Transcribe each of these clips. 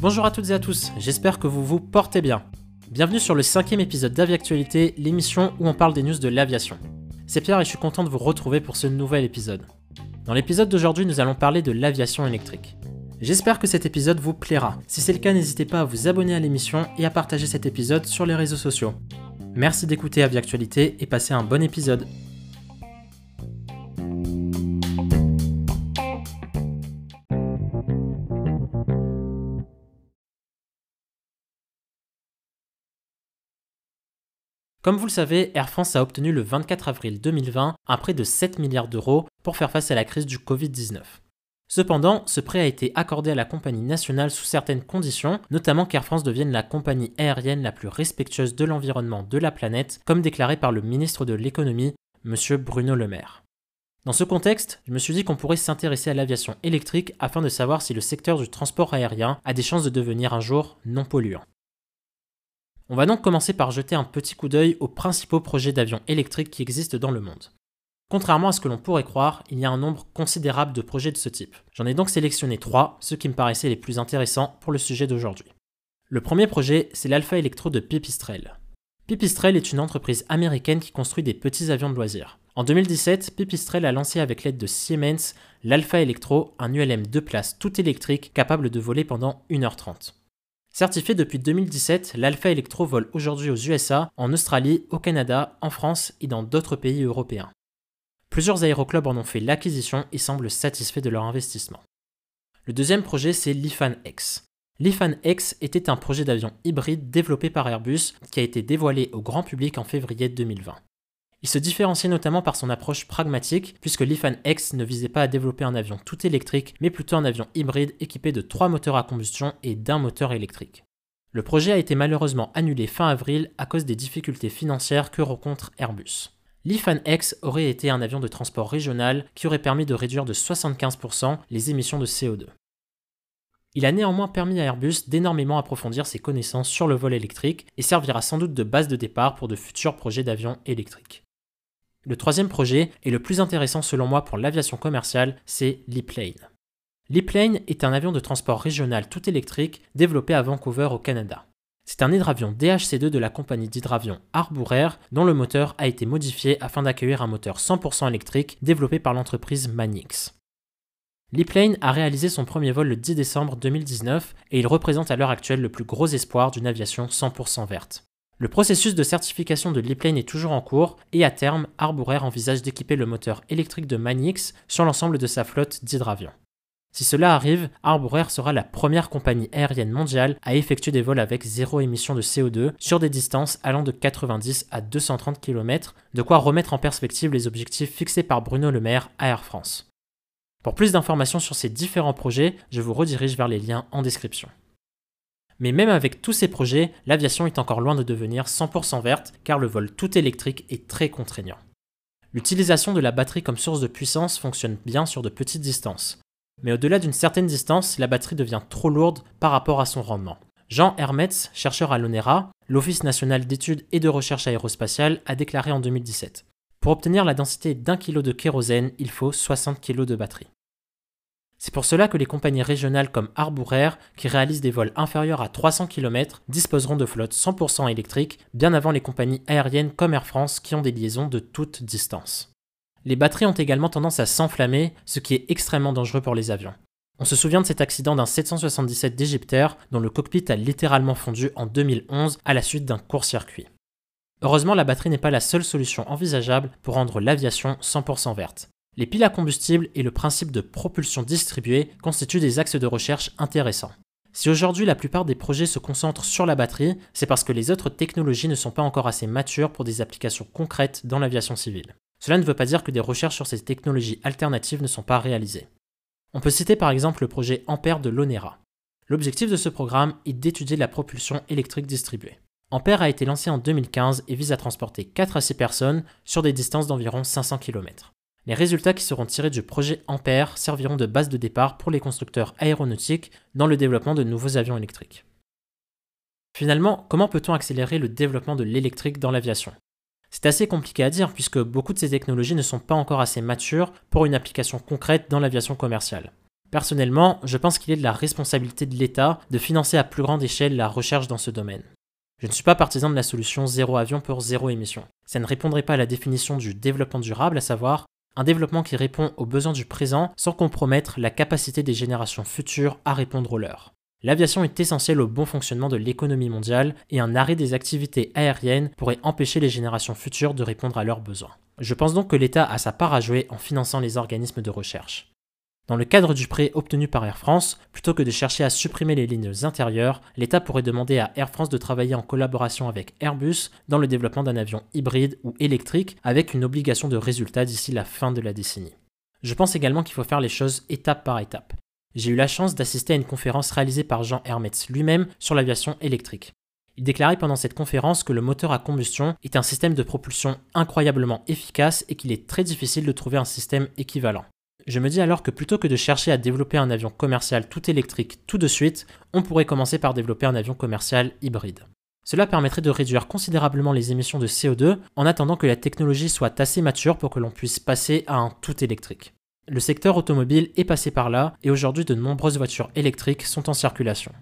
Bonjour à toutes et à tous, j'espère que vous vous portez bien. Bienvenue sur le cinquième épisode d'Aviactualité, l'émission où on parle des news de l'aviation. C'est Pierre et je suis content de vous retrouver pour ce nouvel épisode. Dans l'épisode d'aujourd'hui, nous allons parler de l'aviation électrique. J'espère que cet épisode vous plaira. Si c'est le cas, n'hésitez pas à vous abonner à l'émission et à partager cet épisode sur les réseaux sociaux. Merci d'écouter Aviactualité et passez un bon épisode. Comme vous le savez, Air France a obtenu le 24 avril 2020 un prêt de 7 milliards d'euros pour faire face à la crise du Covid-19. Cependant, ce prêt a été accordé à la compagnie nationale sous certaines conditions, notamment qu'Air France devienne la compagnie aérienne la plus respectueuse de l'environnement de la planète, comme déclaré par le ministre de l'économie, M. Bruno Le Maire. Dans ce contexte, je me suis dit qu'on pourrait s'intéresser à l'aviation électrique afin de savoir si le secteur du transport aérien a des chances de devenir un jour non polluant. On va donc commencer par jeter un petit coup d'œil aux principaux projets d'avions électriques qui existent dans le monde. Contrairement à ce que l'on pourrait croire, il y a un nombre considérable de projets de ce type. J'en ai donc sélectionné trois, ceux qui me paraissaient les plus intéressants pour le sujet d'aujourd'hui. Le premier projet, c'est l'Alpha Electro de Pipistrel. Pipistrel est une entreprise américaine qui construit des petits avions de loisirs. En 2017, Pipistrel a lancé avec l'aide de Siemens l'Alpha Electro, un ULM de places tout électrique capable de voler pendant 1h30. Certifié depuis 2017, l'Alpha Electro vole aujourd'hui aux USA, en Australie, au Canada, en France et dans d'autres pays européens. Plusieurs aéroclubs en ont fait l'acquisition et semblent satisfaits de leur investissement. Le deuxième projet, c'est l'IFAN X. L'IFAN X était un projet d'avion hybride développé par Airbus qui a été dévoilé au grand public en février 2020. Il se différenciait notamment par son approche pragmatique, puisque l'IFAN X ne visait pas à développer un avion tout électrique, mais plutôt un avion hybride équipé de trois moteurs à combustion et d'un moteur électrique. Le projet a été malheureusement annulé fin avril à cause des difficultés financières que rencontre Airbus. L'IFAN X aurait été un avion de transport régional qui aurait permis de réduire de 75% les émissions de CO2. Il a néanmoins permis à Airbus d'énormément approfondir ses connaissances sur le vol électrique et servira sans doute de base de départ pour de futurs projets d'avions électriques. Le troisième projet, et le plus intéressant selon moi pour l'aviation commerciale, c'est l'e-plane. L'e-plane est un avion de transport régional tout électrique développé à Vancouver au Canada. C'est un hydravion DHC2 de la compagnie d'hydravion Harbour Air dont le moteur a été modifié afin d'accueillir un moteur 100% électrique développé par l'entreprise Manix. L'e-plane a réalisé son premier vol le 10 décembre 2019 et il représente à l'heure actuelle le plus gros espoir d'une aviation 100% verte. Le processus de certification de l'e-plane est toujours en cours et à terme, Harbour Air envisage d'équiper le moteur électrique de Manix sur l'ensemble de sa flotte d'hydravions. Si cela arrive, Harbour Air sera la première compagnie aérienne mondiale à effectuer des vols avec zéro émission de CO2 sur des distances allant de 90 à 230 km, de quoi remettre en perspective les objectifs fixés par Bruno Le Maire à Air France. Pour plus d'informations sur ces différents projets, je vous redirige vers les liens en description. Mais même avec tous ces projets, l'aviation est encore loin de devenir 100% verte car le vol tout électrique est très contraignant. L'utilisation de la batterie comme source de puissance fonctionne bien sur de petites distances. Mais au-delà d'une certaine distance, la batterie devient trop lourde par rapport à son rendement. Jean Hermetz, chercheur à l'ONERA, l'Office national d'études et de recherche aérospatiale, a déclaré en 2017 Pour obtenir la densité d'un kilo de kérosène, il faut 60 kg de batterie. C'est pour cela que les compagnies régionales comme Harbour Air, qui réalisent des vols inférieurs à 300 km, disposeront de flottes 100% électriques, bien avant les compagnies aériennes comme Air France qui ont des liaisons de toute distance. Les batteries ont également tendance à s'enflammer, ce qui est extrêmement dangereux pour les avions. On se souvient de cet accident d'un 777 d'Egyptair dont le cockpit a littéralement fondu en 2011 à la suite d'un court-circuit. Heureusement, la batterie n'est pas la seule solution envisageable pour rendre l'aviation 100% verte. Les piles à combustible et le principe de propulsion distribuée constituent des axes de recherche intéressants. Si aujourd'hui la plupart des projets se concentrent sur la batterie, c'est parce que les autres technologies ne sont pas encore assez matures pour des applications concrètes dans l'aviation civile. Cela ne veut pas dire que des recherches sur ces technologies alternatives ne sont pas réalisées. On peut citer par exemple le projet Ampère de l'ONERA. L'objectif de ce programme est d'étudier la propulsion électrique distribuée. Ampère a été lancé en 2015 et vise à transporter 4 à 6 personnes sur des distances d'environ 500 km. Les résultats qui seront tirés du projet Ampère serviront de base de départ pour les constructeurs aéronautiques dans le développement de nouveaux avions électriques. Finalement, comment peut-on accélérer le développement de l'électrique dans l'aviation? C'est assez compliqué à dire puisque beaucoup de ces technologies ne sont pas encore assez matures pour une application concrète dans l'aviation commerciale. Personnellement, je pense qu'il est de la responsabilité de l'État de financer à plus grande échelle la recherche dans ce domaine. Je ne suis pas partisan de la solution zéro avion pour zéro émission. Ça ne répondrait pas à la définition du développement durable, à savoir un développement qui répond aux besoins du présent sans compromettre la capacité des générations futures à répondre aux leurs. L'aviation est essentielle au bon fonctionnement de l'économie mondiale et un arrêt des activités aériennes pourrait empêcher les générations futures de répondre à leurs besoins. Je pense donc que l'État a sa part à jouer en finançant les organismes de recherche. Dans le cadre du prêt obtenu par Air France, plutôt que de chercher à supprimer les lignes intérieures, l'État pourrait demander à Air France de travailler en collaboration avec Airbus dans le développement d'un avion hybride ou électrique avec une obligation de résultat d'ici la fin de la décennie. Je pense également qu'il faut faire les choses étape par étape. J'ai eu la chance d'assister à une conférence réalisée par Jean Hermetz lui-même sur l'aviation électrique. Il déclarait pendant cette conférence que le moteur à combustion est un système de propulsion incroyablement efficace et qu'il est très difficile de trouver un système équivalent. Je me dis alors que plutôt que de chercher à développer un avion commercial tout électrique tout de suite, on pourrait commencer par développer un avion commercial hybride. Cela permettrait de réduire considérablement les émissions de CO2 en attendant que la technologie soit assez mature pour que l'on puisse passer à un tout électrique. Le secteur automobile est passé par là et aujourd'hui de nombreuses voitures électriques sont en circulation.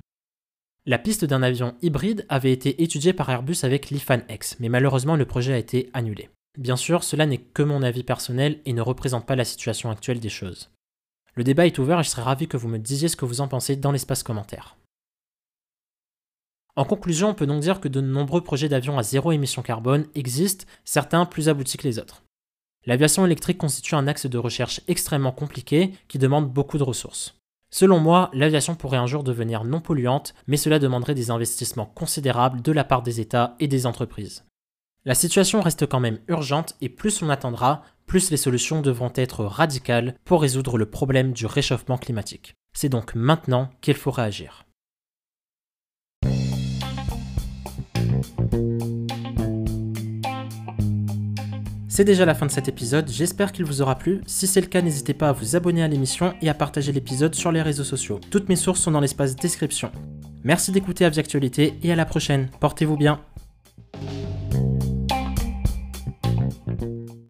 La piste d'un avion hybride avait été étudiée par Airbus avec l'IFAN X, mais malheureusement le projet a été annulé. Bien sûr, cela n'est que mon avis personnel et ne représente pas la situation actuelle des choses. Le débat est ouvert et je serais ravi que vous me disiez ce que vous en pensez dans l'espace commentaire. En conclusion, on peut donc dire que de nombreux projets d'avions à zéro émission carbone existent, certains plus aboutis que les autres. L'aviation électrique constitue un axe de recherche extrêmement compliqué qui demande beaucoup de ressources. Selon moi, l'aviation pourrait un jour devenir non polluante, mais cela demanderait des investissements considérables de la part des États et des entreprises. La situation reste quand même urgente et plus on attendra, plus les solutions devront être radicales pour résoudre le problème du réchauffement climatique. C'est donc maintenant qu'il faut réagir. C'est déjà la fin de cet épisode, j'espère qu'il vous aura plu. Si c'est le cas, n'hésitez pas à vous abonner à l'émission et à partager l'épisode sur les réseaux sociaux. Toutes mes sources sont dans l'espace description. Merci d'écouter Actualité et à la prochaine. Portez-vous bien.